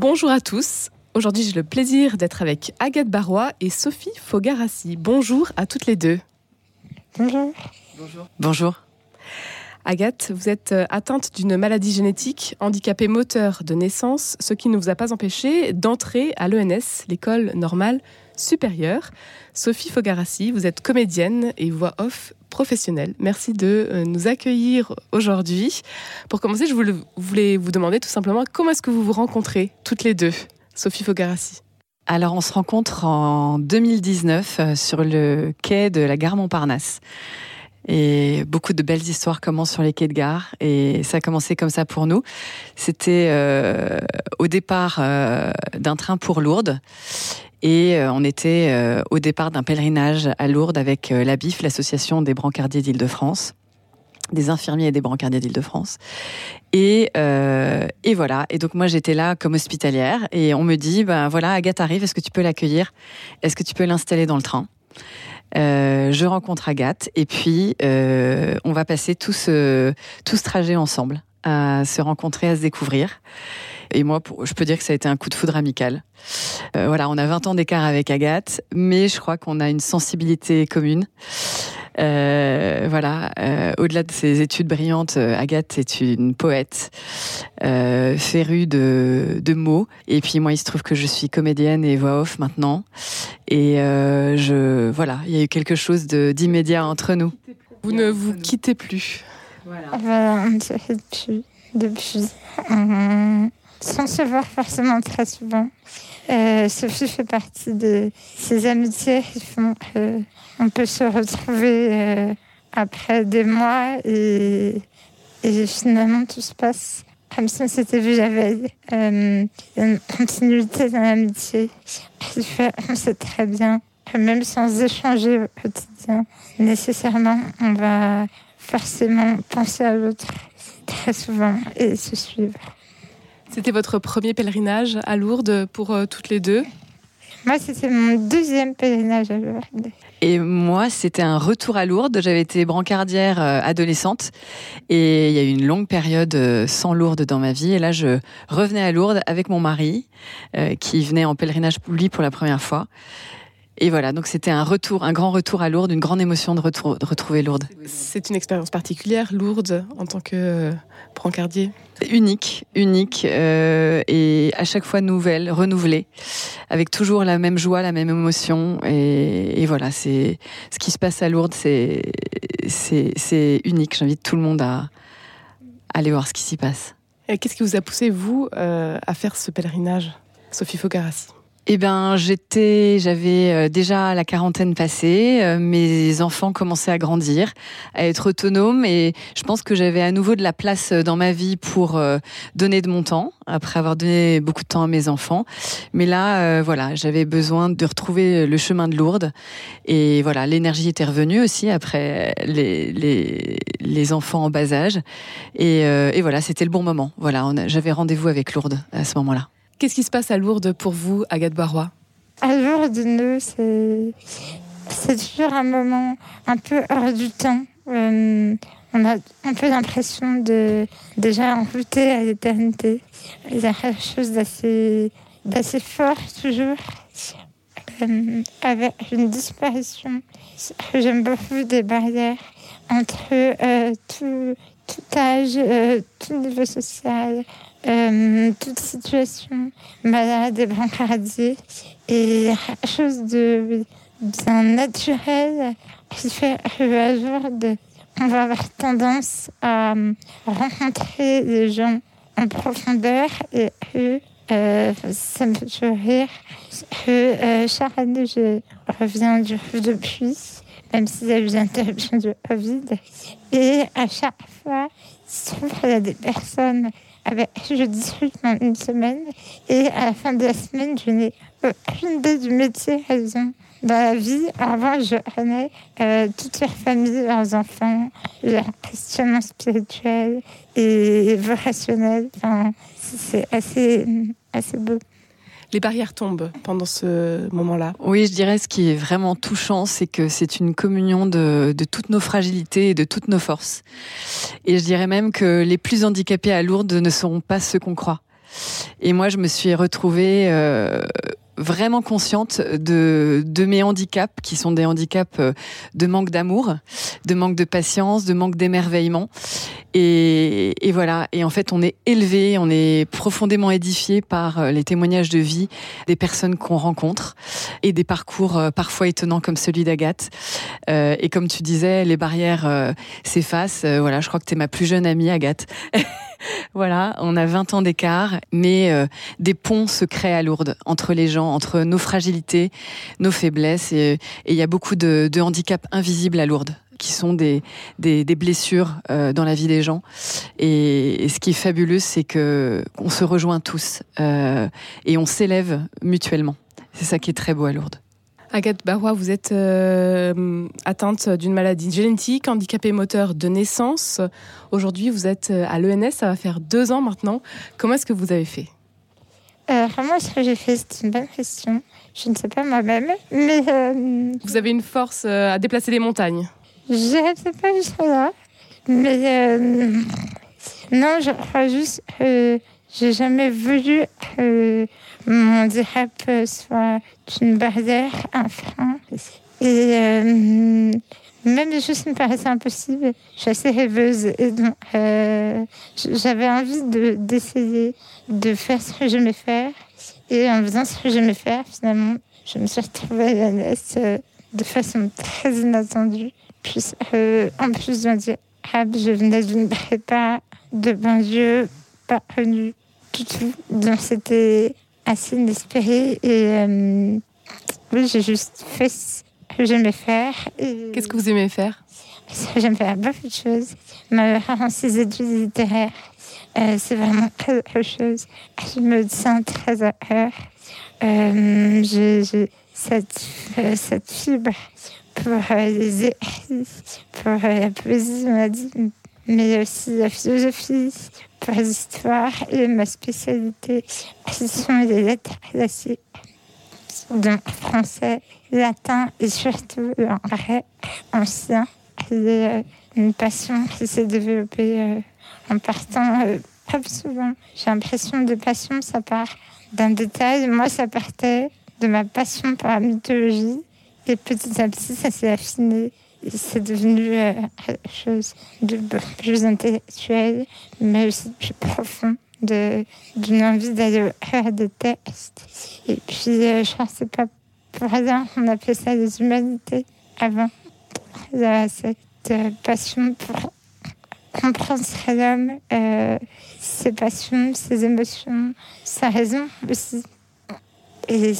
Bonjour à tous. Aujourd'hui, j'ai le plaisir d'être avec Agathe Barrois et Sophie Fogarassi. Bonjour à toutes les deux. Bonjour. Bonjour. Bonjour. Agathe, vous êtes euh, atteinte d'une maladie génétique, handicapée moteur de naissance, ce qui ne vous a pas empêché d'entrer à l'ENS, l'école normale supérieure. Sophie Fogarassi, vous êtes comédienne et voix off Merci de euh, nous accueillir aujourd'hui. Pour commencer, je voulais vous demander tout simplement comment est-ce que vous vous rencontrez toutes les deux, Sophie Fogarassi? Alors on se rencontre en 2019 euh, sur le quai de la gare Montparnasse. Et beaucoup de belles histoires commencent sur les quais de gare. Et ça a commencé comme ça pour nous. C'était euh, au départ d'un train pour Lourdes. Et euh, on était euh, au départ d'un pèlerinage à Lourdes avec euh, la BIF, l'association des brancardiers d'Île-de-France des infirmiers et des brancardiers d'Île-de-France. Et, euh, et voilà. Et donc moi j'étais là comme hospitalière et on me dit ben voilà Agathe arrive, est-ce que tu peux l'accueillir? Est-ce que tu peux l'installer dans le train? Euh, je rencontre Agathe et puis euh, on va passer tout ce, tout ce trajet ensemble, à se rencontrer, à se découvrir. Et moi, je peux dire que ça a été un coup de foudre amical. Euh, voilà, on a 20 ans d'écart avec Agathe, mais je crois qu'on a une sensibilité commune. Euh, voilà, euh, au-delà de ses études brillantes, Agathe est une poète euh, férue de, de, mots. Et puis moi, il se trouve que je suis comédienne et voix off maintenant. Et euh, je, voilà, il y a eu quelque chose d'immédiat entre nous. Vous ne vous quittez plus. Voilà, voilà on se fait depuis, depuis sans se voir forcément très souvent. Euh, Sophie fait partie de ces amitiés qui font qu'on peut se retrouver euh, après des mois et, et, finalement tout se passe comme si on s'était vu la veille. Euh, une continuité dans l'amitié qui fait on sait très bien que même sans échanger au quotidien, nécessairement, on va forcément penser à l'autre très souvent et se suivre. C'était votre premier pèlerinage à Lourdes pour euh, toutes les deux Moi, c'était mon deuxième pèlerinage à Lourdes. Et moi, c'était un retour à Lourdes. J'avais été brancardière euh, adolescente et il y a eu une longue période euh, sans Lourdes dans ma vie. Et là, je revenais à Lourdes avec mon mari euh, qui venait en pèlerinage lui pour la première fois. Et voilà, donc c'était un retour, un grand retour à Lourdes, une grande émotion de, de retrouver Lourdes. C'est une expérience particulière, Lourdes, en tant que euh, brancardier Unique, unique, euh, et à chaque fois nouvelle, renouvelée, avec toujours la même joie, la même émotion. Et, et voilà, c'est ce qui se passe à Lourdes, c'est unique. J'invite tout le monde à, à, aller voir ce qui s'y passe. Qu'est-ce qui vous a poussé, vous, euh, à faire ce pèlerinage, Sophie Fogarassi? Eh ben, j'étais, j'avais euh, déjà la quarantaine passée. Euh, mes enfants commençaient à grandir, à être autonomes, et je pense que j'avais à nouveau de la place dans ma vie pour euh, donner de mon temps après avoir donné beaucoup de temps à mes enfants. Mais là, voilà, j'avais besoin de retrouver le chemin de Lourdes, et voilà, l'énergie était revenue aussi après les les, les enfants en bas âge, et, et voilà, c'était le bon moment. Voilà, j'avais rendez-vous avec Lourdes à ce moment-là. Qu'est-ce qui se passe à Lourdes pour vous, Agathe Barrois? À Lourdes, c'est c'est toujours un moment un peu hors du temps. Euh, on a un peu l'impression de déjà envoûter à l'éternité. Il y a quelque chose d'assez fort toujours. Euh, avec une disparition, j'aime beaucoup des barrières entre euh, tout, tout âge, tout niveau social, euh, toute situation malade et brancardier et chose de bien naturel qui fait jour de, on va avoir tendance à rencontrer les gens en profondeur et eux euh, ça me fait rire. Que euh, chaque année je reviens du depuis même s'il y a eu l'interruption du Covid. Et à chaque fois il y a des personnes je discute pendant une semaine et à la fin de la semaine, je n'ai aucune idée du métier ont dans la vie. Avant, je connais euh, toute leur famille, leurs enfants, leur questionnement spirituel et vocationnel. Enfin, c'est assez, assez beau les barrières tombent pendant ce moment-là. Oui, je dirais ce qui est vraiment touchant, c'est que c'est une communion de, de, toutes nos fragilités et de toutes nos forces. Et je dirais même que les plus handicapés à Lourdes ne seront pas ceux qu'on croit. Et moi, je me suis retrouvée vraiment consciente de, de mes handicaps, qui sont des handicaps euh, de manque d'amour, de manque de patience, de manque d'émerveillement. Et, et, voilà. Et en fait, on est élevé, on est profondément édifié par euh, les témoignages de vie des personnes qu'on rencontre et des parcours euh, parfois étonnants comme celui d'Agathe. Euh, et comme tu disais, les barrières s'effacent. voilà, je crois que tu es ma plus jeune amie, Agathe. voilà, on a 20 ans d'écart, mais euh, des ponts se créent à Lourdes entre les gens, entre nos fragilités, nos faiblesses, et il y a beaucoup de handicaps invisibles à Lourdes qui sont des, des, des blessures euh, dans la vie des gens. Et, ce qui est fabuleux, c'est que on se rejoint tous euh, et on s'élève mutuellement. C'est ça qui est très beau à Lourdes. Agathe Barrois, vous êtes euh, atteinte d'une maladie génétique, handicapée moteur de naissance. Aujourd'hui, vous êtes à l'ENS, ça va faire deux ans maintenant. Comment est-ce que vous avez fait? Euh, Moi, ce que j'ai fait, c'est une bonne question. Je ne sais pas moi-même, mais... Euh, vous avez une force euh, à déplacer les montagnes Je ne sais pas jusqu'à là, mais... non, je crois juste que j'ai jamais voulu mon handicap soit une barrière, un frein. Et euh, même les choses me paraissaient impossibles, je suis assez rêveuse. Et donc, euh, j'avais envie d'essayer de, faire ce que j'aimais faire. Et en faisant ce que j'aimais faire, finalement, je me suis retrouvée à la euh, de façon très inattendue. Euh, en plus d'un handicap, je venais d'une prépa de banlieue pas connue du tout. Donc, c'était assez inespéré. Et euh, oui, j'ai juste fait ce que j'aimais faire. Qu'est-ce que vous aimez faire? J'aime faire beaucoup de choses. Mais vraiment, ces études littéraires, euh, c'est vraiment quelque chose. Je me sens très à. Euh, j'ai cette, cette fibre pour les pour la poésie, mais aussi la philosophie, pour l'histoire et ma spécialité, ce sont les lettres classiques, donc français, latin et surtout l'anglais ancien. C'est euh, une passion qui s'est développée euh, en partant, euh, comme souvent, j'ai l'impression de passion, ça part d'un détail. Moi, ça partait de ma passion pour la mythologie. Et petit à petit, ça s'est affiné c'est devenu euh, chose de plus intellectuel, mais aussi plus profond, d'une envie d'aller faire des textes. Et puis, euh, je que c'est pas pour rien qu'on appelait ça les humanités avant. Cette euh, passion pour comprendre l'homme, euh, ses passions, ses émotions, sa raison aussi. Et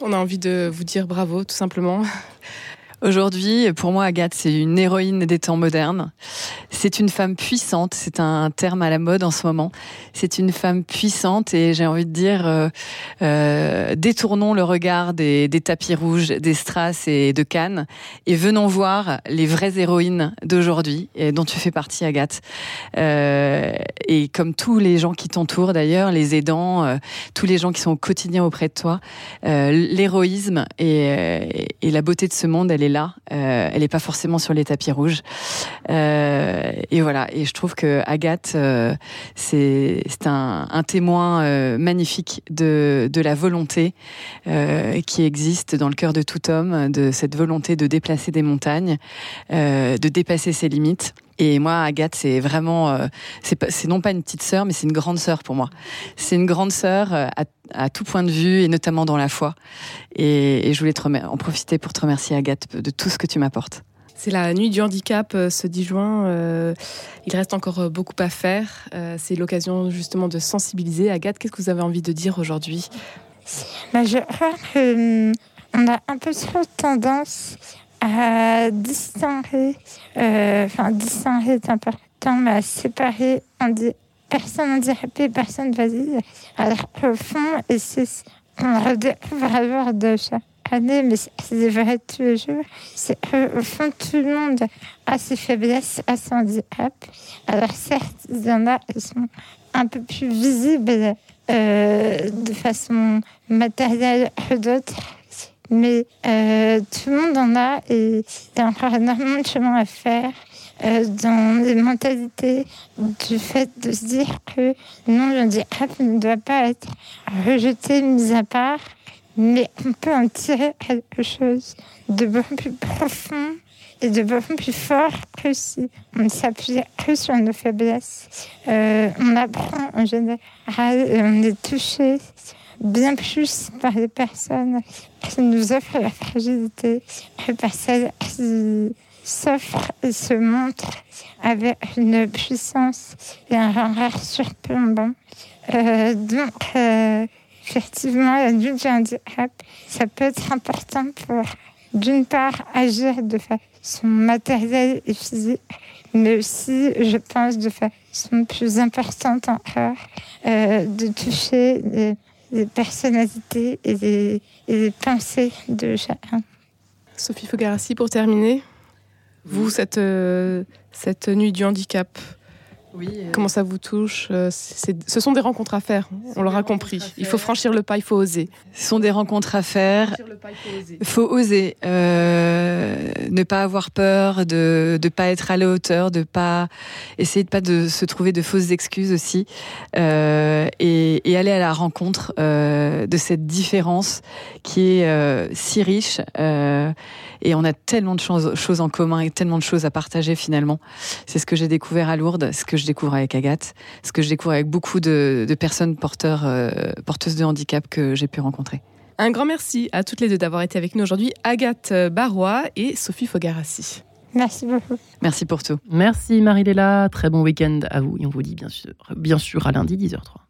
On a envie de vous dire bravo, tout simplement. Aujourd'hui, pour moi, Agathe, c'est une héroïne des temps modernes. C'est une femme puissante, c'est un terme à la mode en ce moment. C'est une femme puissante et j'ai envie de dire, euh, euh, détournons le regard des, des, tapis rouges, des strass et de Cannes et venons voir les vraies héroïnes d'aujourd'hui dont tu fais partie, Agathe. Euh, et comme tous les gens qui t'entourent d'ailleurs, les aidants, euh, tous les gens qui sont au quotidien auprès de toi, euh, l'héroïsme et, et la beauté de ce monde, elle est Euh, elle n'est pas forcément sur les tapis rouges. Euh, et voilà. Et je trouve que Agathe, euh, c'est un, témoin magnifique de, de la volonté qui existe dans le cœur de tout homme, de cette volonté de déplacer des montagnes, de dépasser ses limites. Et moi, Agathe, c'est vraiment, euh, c'est non pas une petite sœur, mais c'est une grande sœur pour moi. C'est une grande sœur à, à, tout point de vue, et notamment dans la foi. Et, et je voulais te en profiter pour te remercier, Agathe, de tout ce que tu m'apportes. C'est la nuit du handicap ce 10 juin. Euh, il reste encore beaucoup à faire. Euh, c'est l'occasion justement de sensibiliser. Agathe, qu'est-ce que vous avez envie de dire aujourd'hui? Bah, Je crois qu'on a un peu trop tendance à distinguer, euh, enfin distinguer est important, mais à séparer on dit personne handicapée, personne valide. Alors au fond, et c'est on redécouvre alors de chaque année, mais c'est vrai tous les jours, c'est au fond tout le monde a ses faiblesses, a son handicap. Alors certes, il y en a qui sont un peu plus visibles euh, de façon matérielle que d'autres mais euh, tout le monde en a et il y a encore énormément de chemin à faire. euh, dans les mentalités du fait de se dire que non, le handicap ne doit pas être rejeté, mis à part, mais on peut en tirer quelque chose de beaucoup plus profond et de beaucoup plus fort que si on s'appuie que sur nos faiblesses. Euh, on apprend en général et on est touché bien plus par les personnes qui nous offrent la fragilité que par celles qui s'offrent et se montrent avec une puissance et un regard surplombant. Euh, donc, euh, effectivement, la lutte du handicap, ça peut être important pour, d'une part, agir de façon matérielle et physique, mais aussi, je pense, de façon plus importante encore, euh, de toucher les, les personnalités et les pensées de chacun. Sophie Fogarassi, pour terminer, vous, cette, euh, cette nuit du handicap, Oui. comment ça vous touche Euh, Ce sont des rencontres à faire, on l'aura compris. Il faut franchir le pas, il faut oser. Ce sont des rencontres à faire. Pas, il faut oser. faut oser, euh, ne pas avoir peur, de ne pas être à la hauteur, de pas essayer de pas de se trouver de fausses excuses aussi, euh, et, et aller à la rencontre euh, de cette différence qui est euh, si riche. euh, et on a tellement de choses, choses en commun et tellement de choses à partager finalement. C'est ce que j'ai découvert à Lourdes, ce que je découvre avec Agathe, ce que je découvre avec beaucoup de, de personnes porteurs, euh, porteuses de handicap que j'ai pu rencontrer. Un grand merci à toutes les deux d'avoir été avec nous aujourd'hui, Agathe Barrois et Sophie Fogarassi. Merci beaucoup. Merci pour tout. Merci Marie-Léla, très bon week-end à vous et on vous dit bien sûr, bien sûr à lundi 10h03.